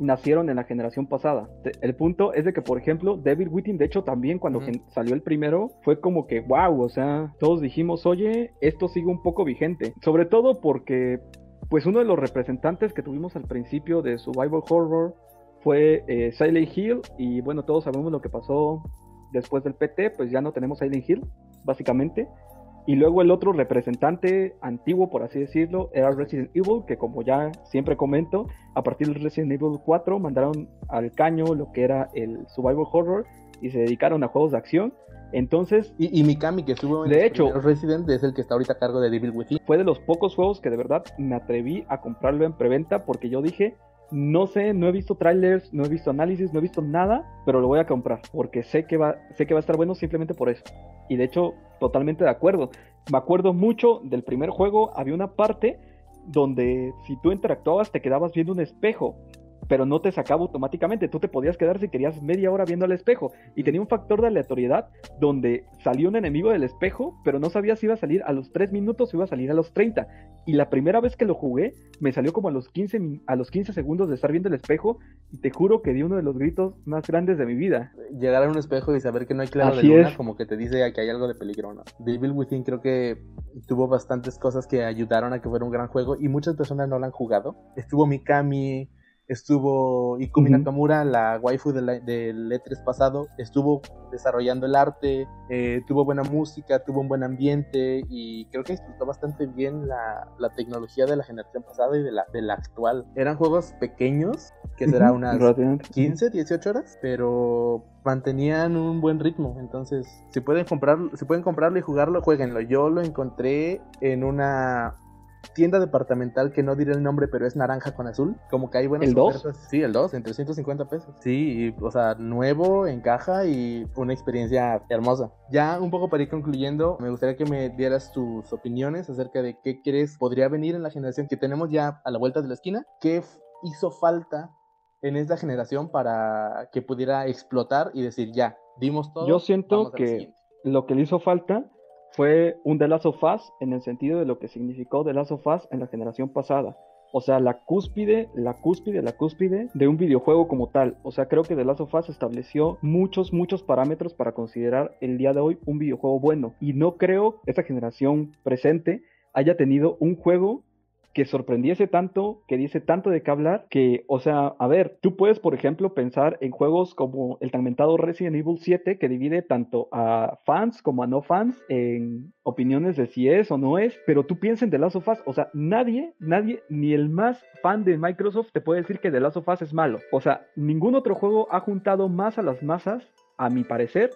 [SPEAKER 2] nacieron en la generación pasada. El punto es de que, por ejemplo, Devil Within, de hecho, también cuando salió el primero, fue como que, wow, o sea, todos dijimos, oye, esto sigue un poco vigente. Sobre todo porque, pues, uno de los representantes que tuvimos al principio de Survival Horror fue eh, Silent Hill, y bueno, todos sabemos lo que pasó después del PT, pues ya no tenemos Silent Hill, básicamente. Y luego el otro representante antiguo, por así decirlo, era Resident Evil, que como ya siempre comento, a partir del Resident Evil 4 mandaron al caño lo que era el survival horror y se dedicaron a juegos de acción. Entonces,
[SPEAKER 1] y, y Mikami, que estuvo en
[SPEAKER 2] de hecho,
[SPEAKER 1] Resident, es el que está ahorita a cargo de Devil Within.
[SPEAKER 2] Fue de los pocos juegos que de verdad me atreví a comprarlo en preventa porque yo dije, no sé, no he visto trailers, no he visto análisis, no he visto nada, pero lo voy a comprar porque sé que va, sé que va a estar bueno simplemente por eso. Y de hecho, totalmente de acuerdo. Me acuerdo mucho del primer juego, había una parte donde si tú interactuabas te quedabas viendo un espejo pero no te sacaba automáticamente. Tú te podías quedar si querías media hora viendo al espejo. Y tenía un factor de aleatoriedad donde salió un enemigo del espejo, pero no sabía si iba a salir a los 3 minutos o iba a salir a los 30. Y la primera vez que lo jugué, me salió como a los 15, a los 15 segundos de estar viendo el espejo. Y te juro que di uno de los gritos más grandes de mi vida.
[SPEAKER 1] Llegar a un espejo y saber que no hay claro de luna, como que te dice que hay algo de peligro, ¿no? Devil Within creo que tuvo bastantes cosas que ayudaron a que fuera un gran juego y muchas personas no lo han jugado. Estuvo Mikami, estuvo Ikumi Nakamura, la waifu del, E3 pasado, estuvo desarrollando el arte, eh, tuvo buena música, tuvo un buen ambiente y creo que disfrutó bastante bien la, tecnología de la generación pasada y de la, de la actual. Eran juegos pequeños, que será unas 15, 18 horas, pero mantenían un buen ritmo. Entonces, si pueden comprarlo, si pueden comprarlo y jugarlo, jueguenlo. Yo lo encontré en una tienda departamental que no diré el nombre, pero es naranja con azul. Como que hay buenas
[SPEAKER 2] ¿El 2?
[SPEAKER 1] Sí, el 2, en 350 pesos. Sí, o sea, nuevo, en caja y una experiencia hermosa. Ya un poco para ir concluyendo, me gustaría que me dieras tus opiniones acerca de qué crees podría venir en la generación que tenemos ya a la vuelta de la esquina. ¿Qué hizo falta en esta generación para que pudiera explotar y decir ya, dimos todo?
[SPEAKER 2] Yo siento que lo que le hizo falta fue un The Last of Us en el sentido de lo que significó The Last of Us en la generación pasada. O sea, la cúspide, la cúspide, la cúspide de un videojuego como tal. O sea, creo que The Last of Us estableció muchos, muchos parámetros para considerar el día de hoy un videojuego bueno. Y no creo esta generación presente haya tenido un juego que sorprendiese tanto, que diese tanto de qué hablar, que, o sea, a ver, tú puedes, por ejemplo, pensar en juegos como el tan mentado Resident Evil 7, que divide tanto a fans como a no fans en opiniones de si es o no es, pero tú piensas en The Last of Us, o sea, nadie, nadie, ni el más fan de Microsoft te puede decir que The Last of Us es malo. O sea, ningún otro juego ha juntado más a las masas, a mi parecer,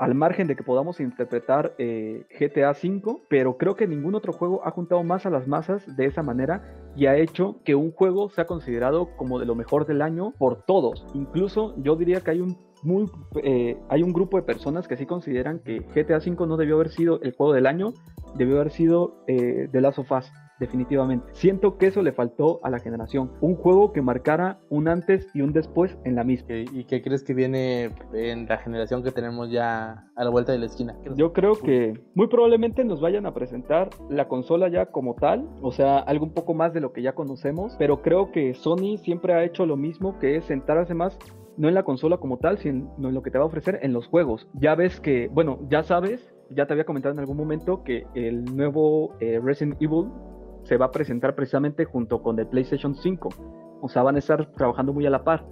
[SPEAKER 2] al margen de que podamos interpretar eh, GTA V, pero creo que ningún otro juego ha juntado más a las masas de esa manera y ha hecho que un juego sea considerado como de lo mejor del año por todos. Incluso yo diría que hay un muy, eh, hay un grupo de personas que sí consideran que GTA V no debió haber sido el juego del año, debió haber sido eh, The Last of Us definitivamente. Siento que eso le faltó a la generación. Un juego que marcara un antes y un después en la misma.
[SPEAKER 1] ¿Y qué crees que viene en la generación que tenemos ya a la vuelta de la esquina?
[SPEAKER 2] Yo creo que muy probablemente nos vayan a presentar la consola ya como tal, o sea, algo un poco más de lo que ya conocemos, pero creo que Sony siempre ha hecho lo mismo, que es sentarse más no en la consola como tal, sino en lo que te va a ofrecer en los juegos. Ya ves que, bueno, ya sabes, ya te había comentado en algún momento que el nuevo eh, Resident Evil se va a presentar precisamente junto con el PlayStation 5. O sea, van a estar trabajando muy a la par.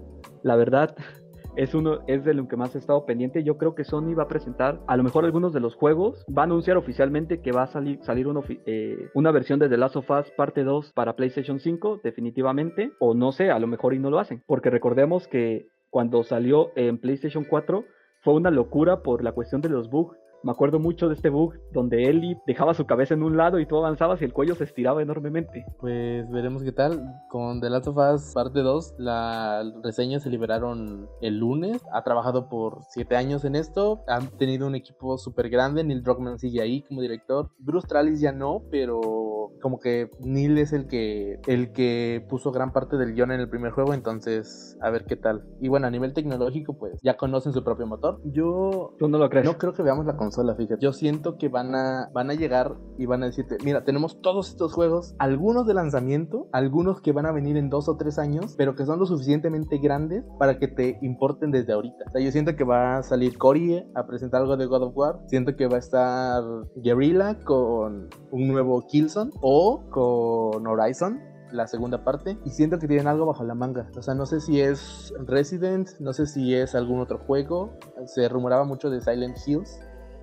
[SPEAKER 2] La verdad, es uno es de lo que más he estado pendiente. Yo creo que Sony va a presentar a lo mejor algunos de los juegos. Va a anunciar oficialmente que va a salir, salir eh, una versión de The Last of Us parte 2 para PlayStation 5, definitivamente. O no sé, a lo mejor y no lo hacen. Porque recordemos que cuando salió en PlayStation 4 fue una locura por la cuestión de los bugs me acuerdo mucho de este bug donde Ellie dejaba su cabeza en un lado y tú avanzabas y el cuello se estiraba enormemente.
[SPEAKER 1] Pues veremos qué tal. Con The Last of Us parte 2, las reseñas se liberaron el lunes. Ha trabajado por 7 años en esto. Han tenido un equipo súper grande. Neil Druckmann sigue ahí como director. Bruce Tralis ya no, pero como que Neil es el que el que puso gran parte del guion en el primer juego, entonces a ver qué tal. Y bueno, a nivel tecnológico, pues ya conocen su propio motor. Yo
[SPEAKER 2] ¿Tú no lo crees?
[SPEAKER 1] No creo que veamos la consola, fíjate. Yo siento que van a van a llegar y van a decirte, mira, tenemos todos estos juegos, algunos de lanzamiento, algunos que van a venir en dos o tres años, pero que son lo suficientemente grandes para que te importen desde ahorita. O sea, yo siento que va a salir Cory a presentar algo de God of War, siento que va a estar Guerrilla con un nuevo Killzone o con Horizon, la segunda parte, y siento que tienen algo bajo la manga. O sea, no sé si es Resident, no sé si es algún otro juego. Se rumoraba mucho de Silent Hills.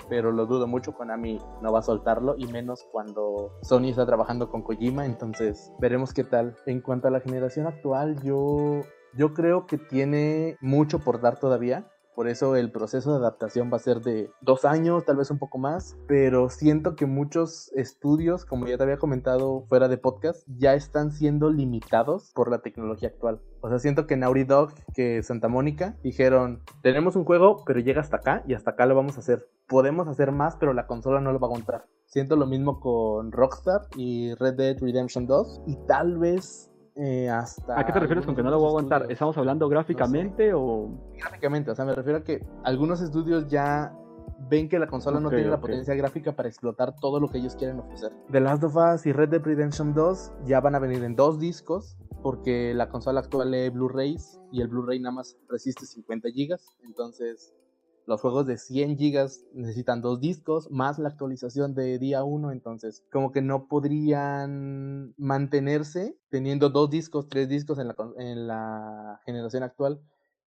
[SPEAKER 1] pero lo dudo mucho. Konami no va a soltarlo y menos cuando Sony está trabajando con Kojima. Entonces veremos qué tal. En cuanto a la generación actual, yo, yo creo que tiene mucho por dar todavía. Por eso el proceso de adaptación va a ser de dos años, tal vez un poco más. Pero siento que muchos estudios, como ya te había comentado fuera de podcast, ya están siendo limitados por la tecnología actual. O sea, siento que Naughty Dog, que Santa Mónica, dijeron, tenemos un juego, pero llega hasta acá y hasta acá lo vamos a hacer. Podemos hacer más, pero la consola no lo va a aguantar. Siento lo mismo con Rockstar y Red Dead Redemption 2. Y tal vez eh, hasta...
[SPEAKER 2] ¿A qué te refieres con que no lo voy a aguantar? ¿Estamos hablando gráficamente o...?
[SPEAKER 1] Gráficamente, o sea, me refiero a que algunos estudios ya ven que la consola no tiene la potencia gráfica para explotar todo lo que ellos quieren ofrecer. The Last of Us y Red Dead Redemption 2 ya van a venir en dos discos porque la consola actual lee Blu-rays y el Blu-ray nada más resiste 50 GB, entonces los juegos de 100 gigas necesitan dos discos, más la actualización de día 1, entonces como que no podrían mantenerse teniendo dos discos, tres discos en la, en la generación actual.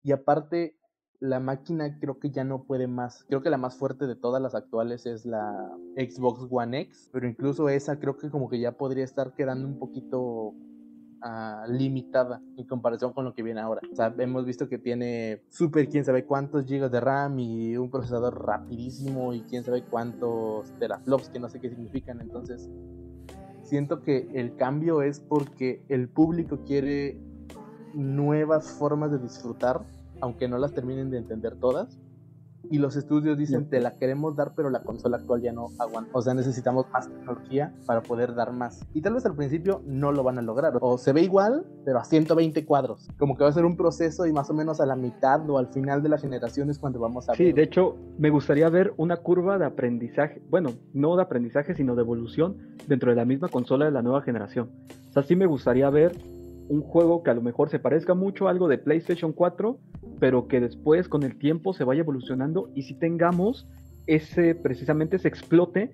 [SPEAKER 1] Y aparte, la máquina creo que ya no puede más. Creo que la más fuerte de todas las actuales es la Xbox One X, pero incluso esa creo que como que ya podría estar quedando un poquito limitada en comparación con lo que viene ahora. O sea, hemos visto que tiene super quién sabe cuántos gigas de RAM y un procesador rapidísimo y quién sabe cuántos teraflops que no sé qué significan. Entonces, siento que el cambio es porque el público quiere nuevas formas de disfrutar, aunque no las terminen de entender todas y los estudios dicen te la queremos dar pero la consola actual ya no aguanta o sea necesitamos más tecnología para poder dar más. Y tal vez al principio no lo van a lograr. O se ve igual pero a 120 cuadros. Como que va a ser un proceso y más o menos a la mitad o al final de la generación es cuando vamos a
[SPEAKER 2] sí de hecho me gustaría ver una curva de aprendizaje bueno no de aprendizaje sino de evolución dentro de la misma consola de la nueva generación. O sea sí me gustaría ver un juego que a lo mejor se parezca mucho a algo de PlayStation 4, pero que después con el tiempo se vaya evolucionando y si tengamos ese precisamente ese explote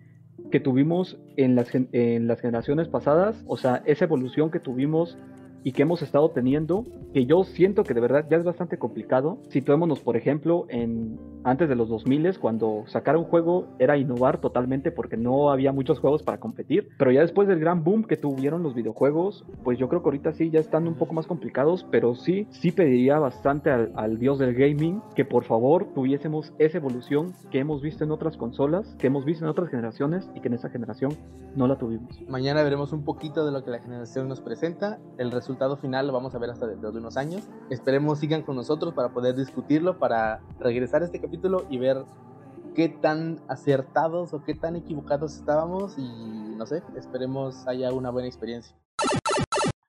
[SPEAKER 2] que tuvimos en las, en las generaciones pasadas, o sea, esa evolución que tuvimos y que hemos estado teniendo, que yo siento que de verdad ya es bastante complicado. Situémonos, por ejemplo, en antes de los 2000, cuando sacar un juego era innovar totalmente porque no había muchos juegos para competir, pero ya después del gran boom que tuvieron los videojuegos, pues yo creo que ahorita sí ya están un poco más complicados, pero sí, sí pediría bastante al, al dios del gaming que por favor tuviésemos esa evolución que hemos visto en otras consolas, que hemos visto en otras generaciones y que en esa generación no la tuvimos.
[SPEAKER 1] Mañana veremos un poquito de lo que la generación nos presenta, el resultado resultado final lo vamos a ver hasta dentro de unos años. Esperemos sigan con nosotros para poder discutirlo, para regresar a este capítulo y ver qué tan acertados o qué tan equivocados estábamos y no sé, esperemos haya una buena experiencia.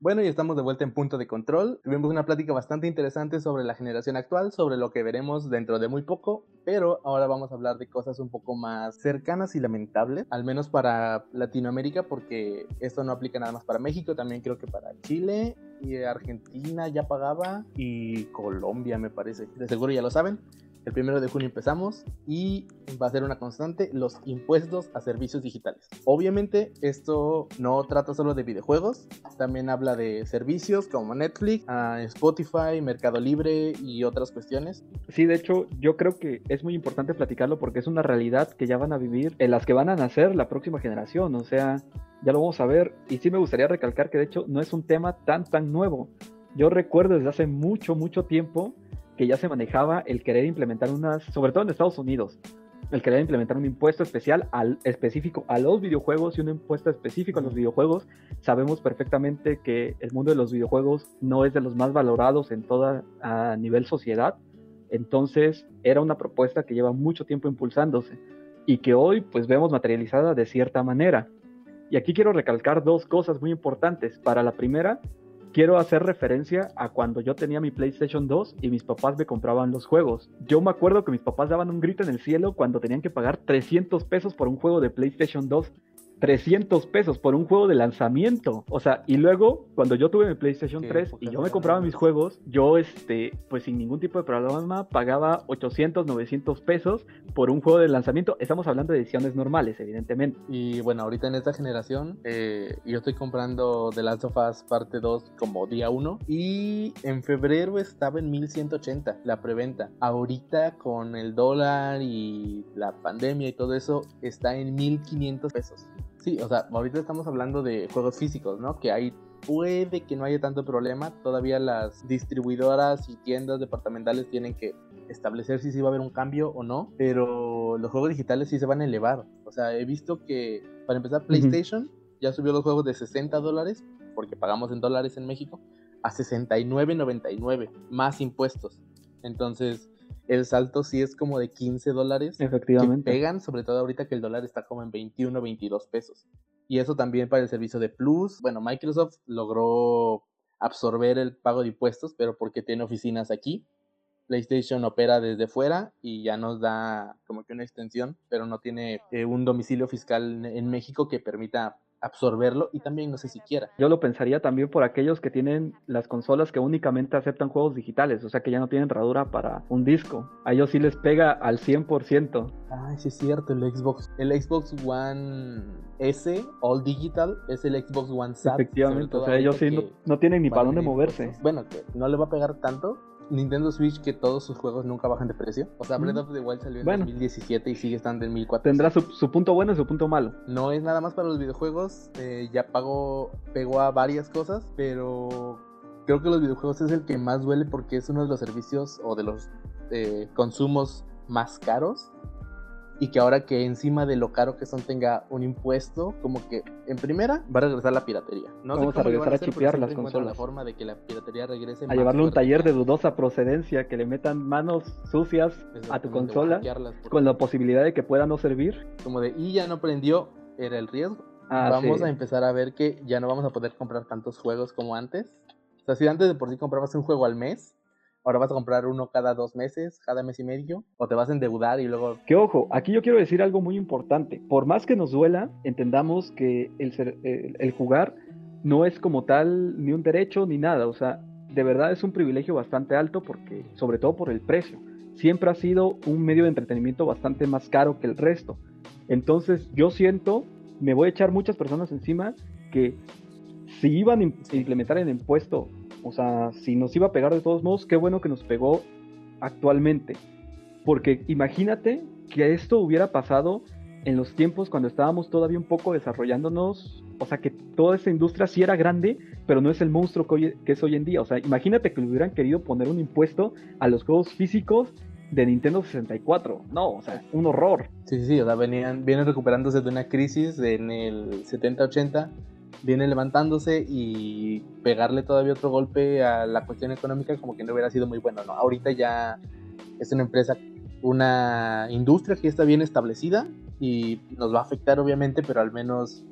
[SPEAKER 1] Bueno, y estamos de vuelta en punto de control. Tuvimos una plática bastante interesante sobre la generación actual, sobre lo que veremos dentro de muy poco, pero ahora vamos a hablar de cosas un poco más cercanas y lamentables, al menos para Latinoamérica, porque esto no aplica nada más para México, también creo que para Chile y Argentina ya pagaba y Colombia me parece. De seguro ya lo saben. El primero de junio empezamos y va a ser una constante los impuestos a servicios digitales. Obviamente esto no trata solo de videojuegos, también habla de servicios como Netflix, ah, Spotify, Mercado Libre y otras cuestiones.
[SPEAKER 2] Sí, de hecho yo creo que es muy importante platicarlo porque es una realidad que ya van a vivir, en las que van a nacer la próxima generación, o sea, ya lo vamos a ver y sí me gustaría recalcar que de hecho no es un tema tan tan nuevo. Yo recuerdo desde hace mucho, mucho tiempo que ya se manejaba el querer implementar unas, sobre todo en Estados Unidos, el querer implementar un impuesto especial al, específico a los videojuegos y un impuesto específico a los videojuegos. Sabemos perfectamente que el mundo de los videojuegos no es de los más valorados en toda a nivel sociedad. Entonces era una propuesta que lleva mucho tiempo impulsándose y que hoy pues vemos materializada de cierta manera. Y aquí quiero recalcar dos cosas muy importantes. Para la primera, quiero hacer referencia a cuando yo tenía mi PlayStation 2 y mis papás me compraban los juegos. Yo me acuerdo que mis papás daban un grito en el cielo cuando tenían que pagar 300 pesos por un juego de PlayStation 2 300 pesos por un juego de lanzamiento. O sea, y luego, cuando yo tuve mi PlayStation 3 y yo me compraba mis juegos, yo, este, pues sin ningún tipo de problema, pagaba 800, 900 pesos por un juego de lanzamiento. Estamos hablando de ediciones normales, evidentemente.
[SPEAKER 1] Y bueno, ahorita en esta generación, eh, yo estoy comprando The Last of Us parte 2 como día 1 y en febrero estaba en 1180 la preventa. Ahorita con el dólar y la pandemia y todo eso, está en 1500 pesos. Sí, o sea, ahorita estamos hablando de juegos físicos, ¿no? Que hay puede que no haya tanto problema. Todavía las distribuidoras y tiendas departamentales tienen que establecer si sí va a haber un cambio o no. Pero los juegos digitales sí se van a elevar. O sea, he visto que, para empezar, PlayStation ya subió los juegos de 60 dólares, porque pagamos en dólares en México, a 69.99, más impuestos. Entonces, el salto sí es como de 15 dólares.
[SPEAKER 2] Efectivamente.
[SPEAKER 1] Que pegan, sobre todo ahorita que el dólar está como en 21, 22 pesos. Y eso también para el servicio de Plus. Bueno, Microsoft logró absorber el pago de impuestos, pero porque tiene oficinas aquí. PlayStation opera desde fuera y ya nos da como que una extensión, pero no tiene eh, un domicilio fiscal en México que permita absorberlo y también no sé si quiera.
[SPEAKER 2] Yo lo pensaría también por aquellos que tienen las consolas que únicamente aceptan juegos digitales, o sea que ya no tienen herradura para un disco. A ellos sí les pega al 100%.
[SPEAKER 1] Ay, sí es cierto, el Xbox. El Xbox One S, All Digital, es el Xbox One SAT.
[SPEAKER 2] Efectivamente, o sea, ellos sí no, tienen ni para dónde moverse.
[SPEAKER 1] Bueno, que no le va a pegar tanto, Nintendo Switch que todos sus juegos nunca bajan de precio. O sea, Breath of the Wild salió en 2017 y sigue estando en 1400.
[SPEAKER 2] Tendrá su, punto bueno y su punto malo.
[SPEAKER 1] No es nada más para los videojuegos. Eh, ya pagó, pegó a varias cosas, pero creo que los videojuegos es el que más duele porque es uno de los servicios o de los eh, consumos más caros y que ahora que encima de lo caro que son tenga un impuesto, como que en primera va a regresar la piratería.
[SPEAKER 2] No Vamos a regresar a, chipear las consolas.
[SPEAKER 1] La forma de que la piratería regrese.
[SPEAKER 2] A llevarle un taller de dudosa procedencia, que le metan manos sucias a tu consola con la posibilidad de que pueda no servir.
[SPEAKER 1] Como de, y ya no prendió, era el riesgo. Ah, vamos a empezar a ver que ya no vamos a poder comprar tantos juegos como antes. O sea, si antes de por sí comprabas un juego al mes, ahora vas a comprar uno cada dos meses, cada mes y medio, o te vas a endeudar y luego...
[SPEAKER 2] Que ojo, aquí yo quiero decir algo muy importante. Por más que nos duela, entendamos que el, jugar no es como tal ni un derecho ni nada. O sea, de verdad es un privilegio bastante alto porque, sobre todo por el precio, siempre ha sido un medio de entretenimiento bastante más caro que el resto. Entonces yo siento, me voy a echar muchas personas encima que si iban a implementar el impuesto o sea, si nos iba a pegar de todos modos, qué bueno que nos pegó actualmente. Porque imagínate que esto hubiera pasado en los tiempos cuando estábamos todavía un poco desarrollándonos, o sea, que toda esa industria sí era grande, pero no es el monstruo que, es hoy en día. O sea, imagínate que le hubieran querido poner un impuesto a los juegos físicos de Nintendo 64. No, o sea, un horror.
[SPEAKER 1] Sí, sí, o sea, venían, vienen recuperándose de una crisis en el 70-80 viene levantándose y pegarle todavía otro golpe a la cuestión económica como que no hubiera sido muy bueno, ¿no? Ahorita ya es una empresa, una industria que está bien establecida y nos va a afectar obviamente, pero al menos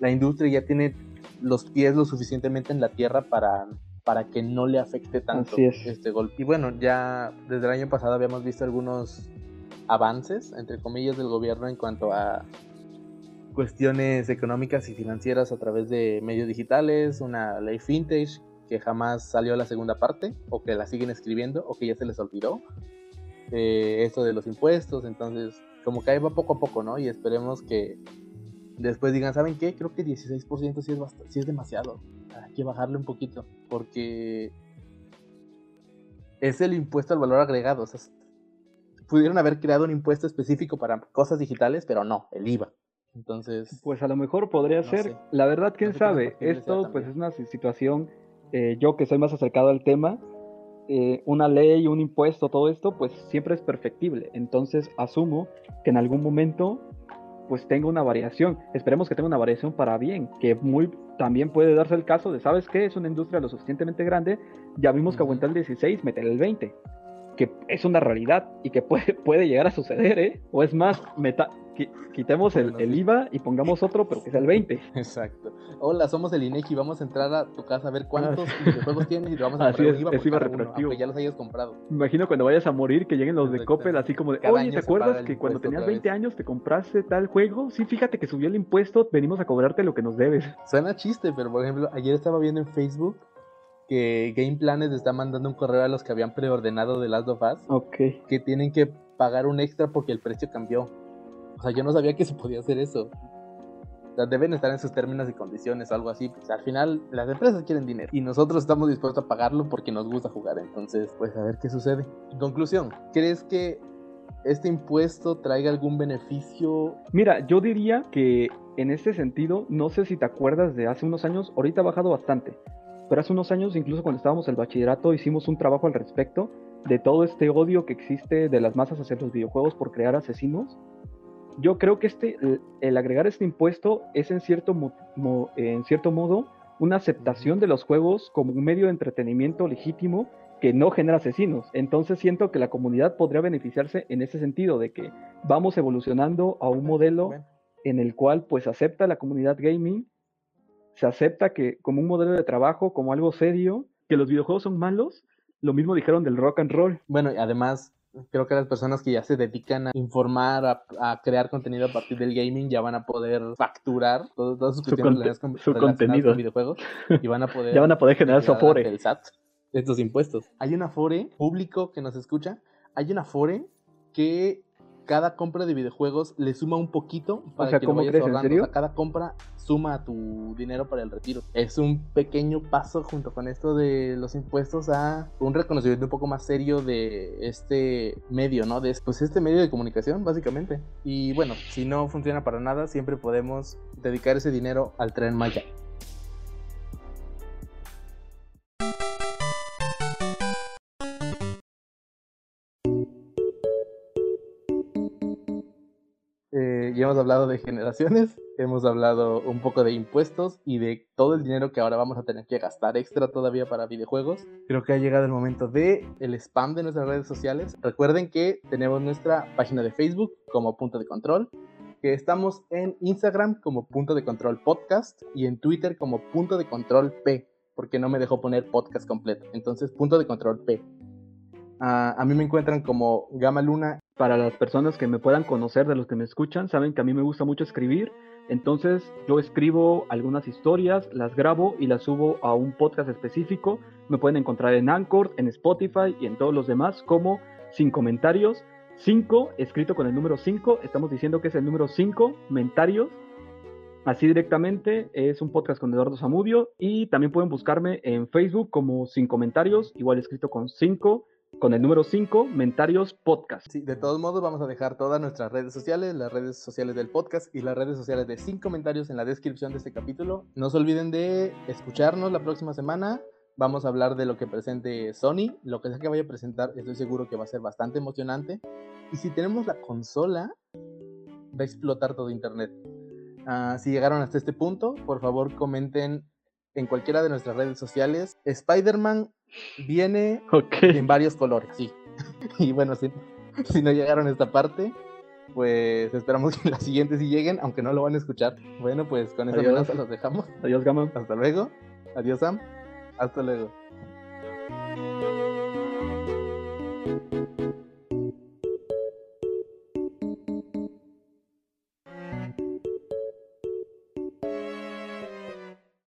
[SPEAKER 1] la industria ya tiene los pies lo suficientemente en la tierra para, para que no le afecte tanto este golpe. Y bueno, ya desde el año pasado habíamos visto algunos avances, entre comillas, del gobierno en cuanto a cuestiones económicas y financieras a través de medios digitales, una ley vintage que jamás salió a la segunda parte, o que la siguen escribiendo, o que ya se les olvidó. Eh, esto de los impuestos, entonces, como que ahí va poco a poco, ¿no? Y esperemos que después digan, ¿saben qué? Creo que 16% sí es, sí es demasiado. Hay que bajarle un poquito, porque es el impuesto al valor agregado. O sea, pudieron haber creado un impuesto específico para cosas digitales, pero no, el IVA. Entonces.
[SPEAKER 2] Pues a lo mejor podría ser. La verdad, quién sabe. Esto, pues, es una situación. Eh, yo que soy más acercado al tema, eh, una ley, un impuesto, todo esto, pues siempre es perfectible. Entonces asumo que en algún momento pues tenga una variación. Esperemos que tenga una variación para bien, que muy también puede darse el caso de, ¿sabes qué? Es una industria lo suficientemente grande, ya vimos que aguanta el 16, meter el 20 que es una realidad y que puede, puede llegar a suceder, ¿eh? O es más, meta, quitemos el, IVA y pongamos otro, pero que sea el 20.
[SPEAKER 1] Exacto. Hola, somos el INEGI, vamos a entrar a tu casa a ver cuántos ah. juegos tienes y te vamos a comprar
[SPEAKER 2] IVA, es IVA retroactivo.
[SPEAKER 1] ya los hayas comprado.
[SPEAKER 2] Imagino cuando vayas a morir que lleguen los de Coppel así como de, oye, ¿te acuerdas que cuando tenías 20 años te compraste tal juego? Sí, fíjate que subió el impuesto, venimos a cobrarte lo que nos debes.
[SPEAKER 1] Suena chiste, pero por ejemplo, ayer estaba viendo en Facebook que Game Planet está mandando un correo a los que habían preordenado de Last of Us.
[SPEAKER 2] Ok.
[SPEAKER 1] Que tienen que pagar un extra porque el precio cambió. O sea, yo no sabía que se podía hacer eso. O sea, deben estar en sus términos y condiciones algo así. Pues al final las empresas quieren dinero y nosotros estamos dispuestos a pagarlo porque nos gusta jugar. Entonces, pues a ver qué sucede. Conclusión, ¿crees que este impuesto traiga algún beneficio?
[SPEAKER 2] Mira, yo diría que en este sentido, no sé si te acuerdas de hace unos años, ahorita ha bajado bastante, pero hace unos años, incluso cuando estábamos en el bachillerato, hicimos un trabajo al respecto de todo este odio que existe de las masas hacia los videojuegos por crear asesinos. Yo creo que este, el agregar este impuesto es en cierto, en cierto modo una aceptación de los juegos como un medio de entretenimiento legítimo que no genera asesinos. Entonces siento que la comunidad podría beneficiarse en ese sentido, de que vamos evolucionando a un modelo en el cual pues acepta la comunidad gaming, se acepta que como un modelo de trabajo, como algo serio, que los videojuegos son malos, lo mismo dijeron del rock and roll.
[SPEAKER 1] Bueno, y además creo que las personas que ya se dedican a informar, a, crear contenido a partir del gaming, ya van a poder facturar todos sus
[SPEAKER 2] su, su contenido.
[SPEAKER 1] videojuegos y van a poder,
[SPEAKER 2] ya van a poder generar su afore.
[SPEAKER 1] El SAT, estos impuestos. Hay un afore público que nos escucha, hay un afore que cada compra de videojuegos le suma un poquito para que lo vayas ahorrando. cada compra suma a tu dinero para el retiro. Es un pequeño paso junto con esto de los impuestos a un reconocimiento un poco más serio de este medio, ¿no? De pues este medio de comunicación, básicamente. Y bueno, si no funciona para nada, siempre podemos dedicar ese dinero al tren Maya. Ya hemos hablado de generaciones, hemos hablado un poco de impuestos y de todo el dinero que ahora vamos a tener que gastar extra todavía para videojuegos. Creo que ha llegado el momento de el spam de nuestras redes sociales. Recuerden que tenemos nuestra página de Facebook como punto de control, que estamos en Instagram como punto de control podcast y en Twitter como punto de control P, porque no me dejó poner podcast completo. Entonces, punto de control P. Ah, a mí me encuentran como Gama Luna
[SPEAKER 2] para las personas que me puedan conocer, de los que me escuchan, saben que a mí me gusta mucho escribir. Entonces yo escribo algunas historias, las grabo y las subo a un podcast específico. Me pueden encontrar en Anchor, en Spotify y en todos los demás como sin comentarios. 5, escrito con el número 5. Estamos diciendo que es el número 5, comentarios. Así directamente es un podcast con Eduardo Zamudio y también pueden buscarme en Facebook como sin comentarios, igual escrito con 5 con el número 5, Mentarios Podcast.
[SPEAKER 1] De todos modos vamos a dejar todas nuestras redes sociales, las redes sociales del podcast y las redes sociales de Sin Comentarios en la descripción de este capítulo. No se olviden de escucharnos la próxima semana. Vamos a hablar de lo que presente Sony, lo que sea que vaya a presentar, estoy seguro que va a ser bastante emocionante. Y si tenemos la consola, va a explotar todo Internet. Ah, si llegaron hasta este punto, por favor comenten en cualquiera de nuestras redes sociales. Spider-Man viene en varios colores, sí. y bueno, si, si no llegaron a esta parte, pues esperamos que las siguientes sí lleguen, aunque no lo van a escuchar. Bueno, pues con esa amenaza los dejamos.
[SPEAKER 2] Adiós, Gama.
[SPEAKER 1] Hasta luego. Adiós, Sam. Hasta luego.